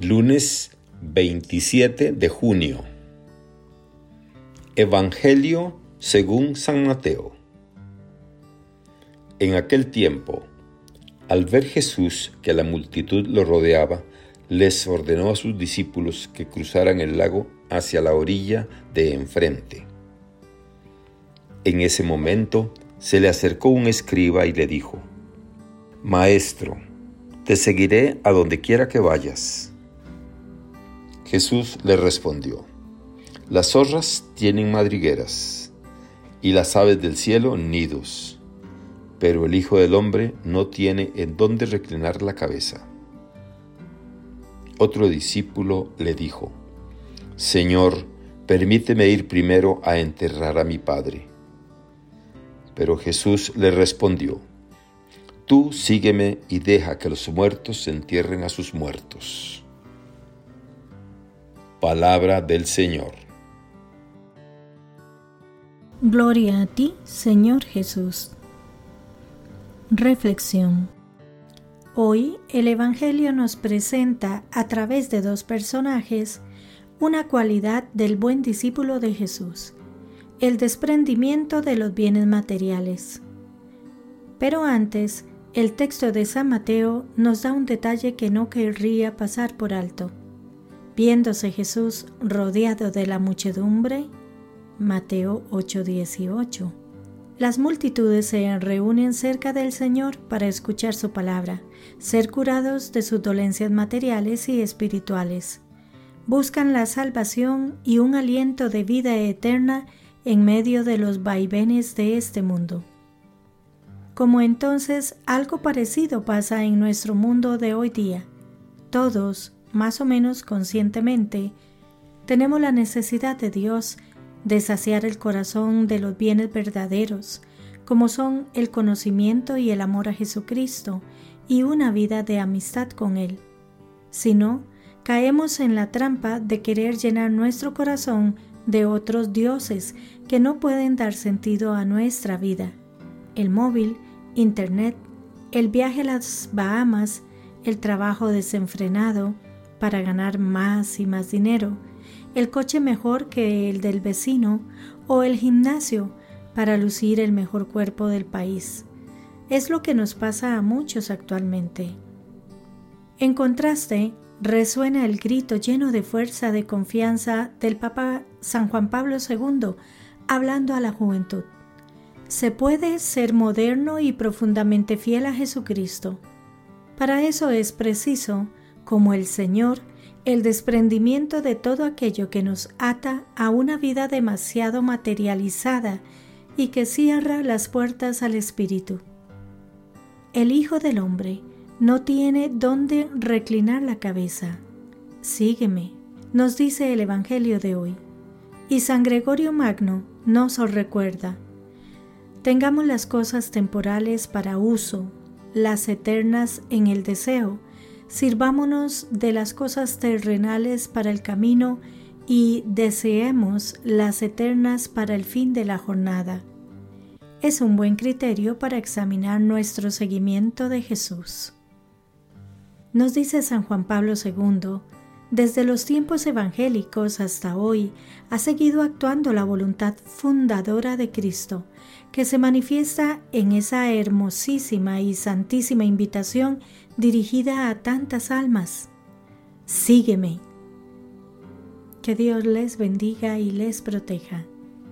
Lunes 27 de junio. Evangelio según San Mateo. En aquel tiempo, al ver Jesús que la multitud lo rodeaba, les ordenó a sus discípulos que cruzaran el lago hacia la orilla de enfrente. En ese momento se le acercó un escriba y le dijo, Maestro, te seguiré a donde quiera que vayas. Jesús le respondió, Las zorras tienen madrigueras y las aves del cielo nidos, pero el Hijo del Hombre no tiene en dónde reclinar la cabeza. Otro discípulo le dijo, Señor, permíteme ir primero a enterrar a mi Padre. Pero Jesús le respondió, Tú sígueme y deja que los muertos entierren a sus muertos. Palabra del Señor. Gloria a ti, Señor Jesús. Reflexión. Hoy el Evangelio nos presenta a través de dos personajes una cualidad del buen discípulo de Jesús, el desprendimiento de los bienes materiales. Pero antes, el texto de San Mateo nos da un detalle que no querría pasar por alto. Viéndose Jesús rodeado de la muchedumbre, Mateo 8:18. Las multitudes se reúnen cerca del Señor para escuchar su palabra, ser curados de sus dolencias materiales y espirituales. Buscan la salvación y un aliento de vida eterna en medio de los vaivenes de este mundo. Como entonces algo parecido pasa en nuestro mundo de hoy día. Todos, más o menos conscientemente, tenemos la necesidad de Dios de saciar el corazón de los bienes verdaderos, como son el conocimiento y el amor a Jesucristo y una vida de amistad con Él. Si no, caemos en la trampa de querer llenar nuestro corazón de otros dioses que no pueden dar sentido a nuestra vida. El móvil, Internet, el viaje a las Bahamas, el trabajo desenfrenado, para ganar más y más dinero, el coche mejor que el del vecino o el gimnasio para lucir el mejor cuerpo del país. Es lo que nos pasa a muchos actualmente. En contraste, resuena el grito lleno de fuerza de confianza del Papa San Juan Pablo II hablando a la juventud. Se puede ser moderno y profundamente fiel a Jesucristo. Para eso es preciso como el Señor, el desprendimiento de todo aquello que nos ata a una vida demasiado materializada y que cierra las puertas al Espíritu. El Hijo del Hombre no tiene dónde reclinar la cabeza. Sígueme, nos dice el Evangelio de hoy. Y San Gregorio Magno nos recuerda. Tengamos las cosas temporales para uso, las eternas en el deseo, sirvámonos de las cosas terrenales para el camino y deseemos las eternas para el fin de la jornada. Es un buen criterio para examinar nuestro seguimiento de Jesús. Nos dice San Juan Pablo II, desde los tiempos evangélicos hasta hoy ha seguido actuando la voluntad fundadora de Cristo, que se manifiesta en esa hermosísima y santísima invitación dirigida a tantas almas. Sígueme. Que Dios les bendiga y les proteja.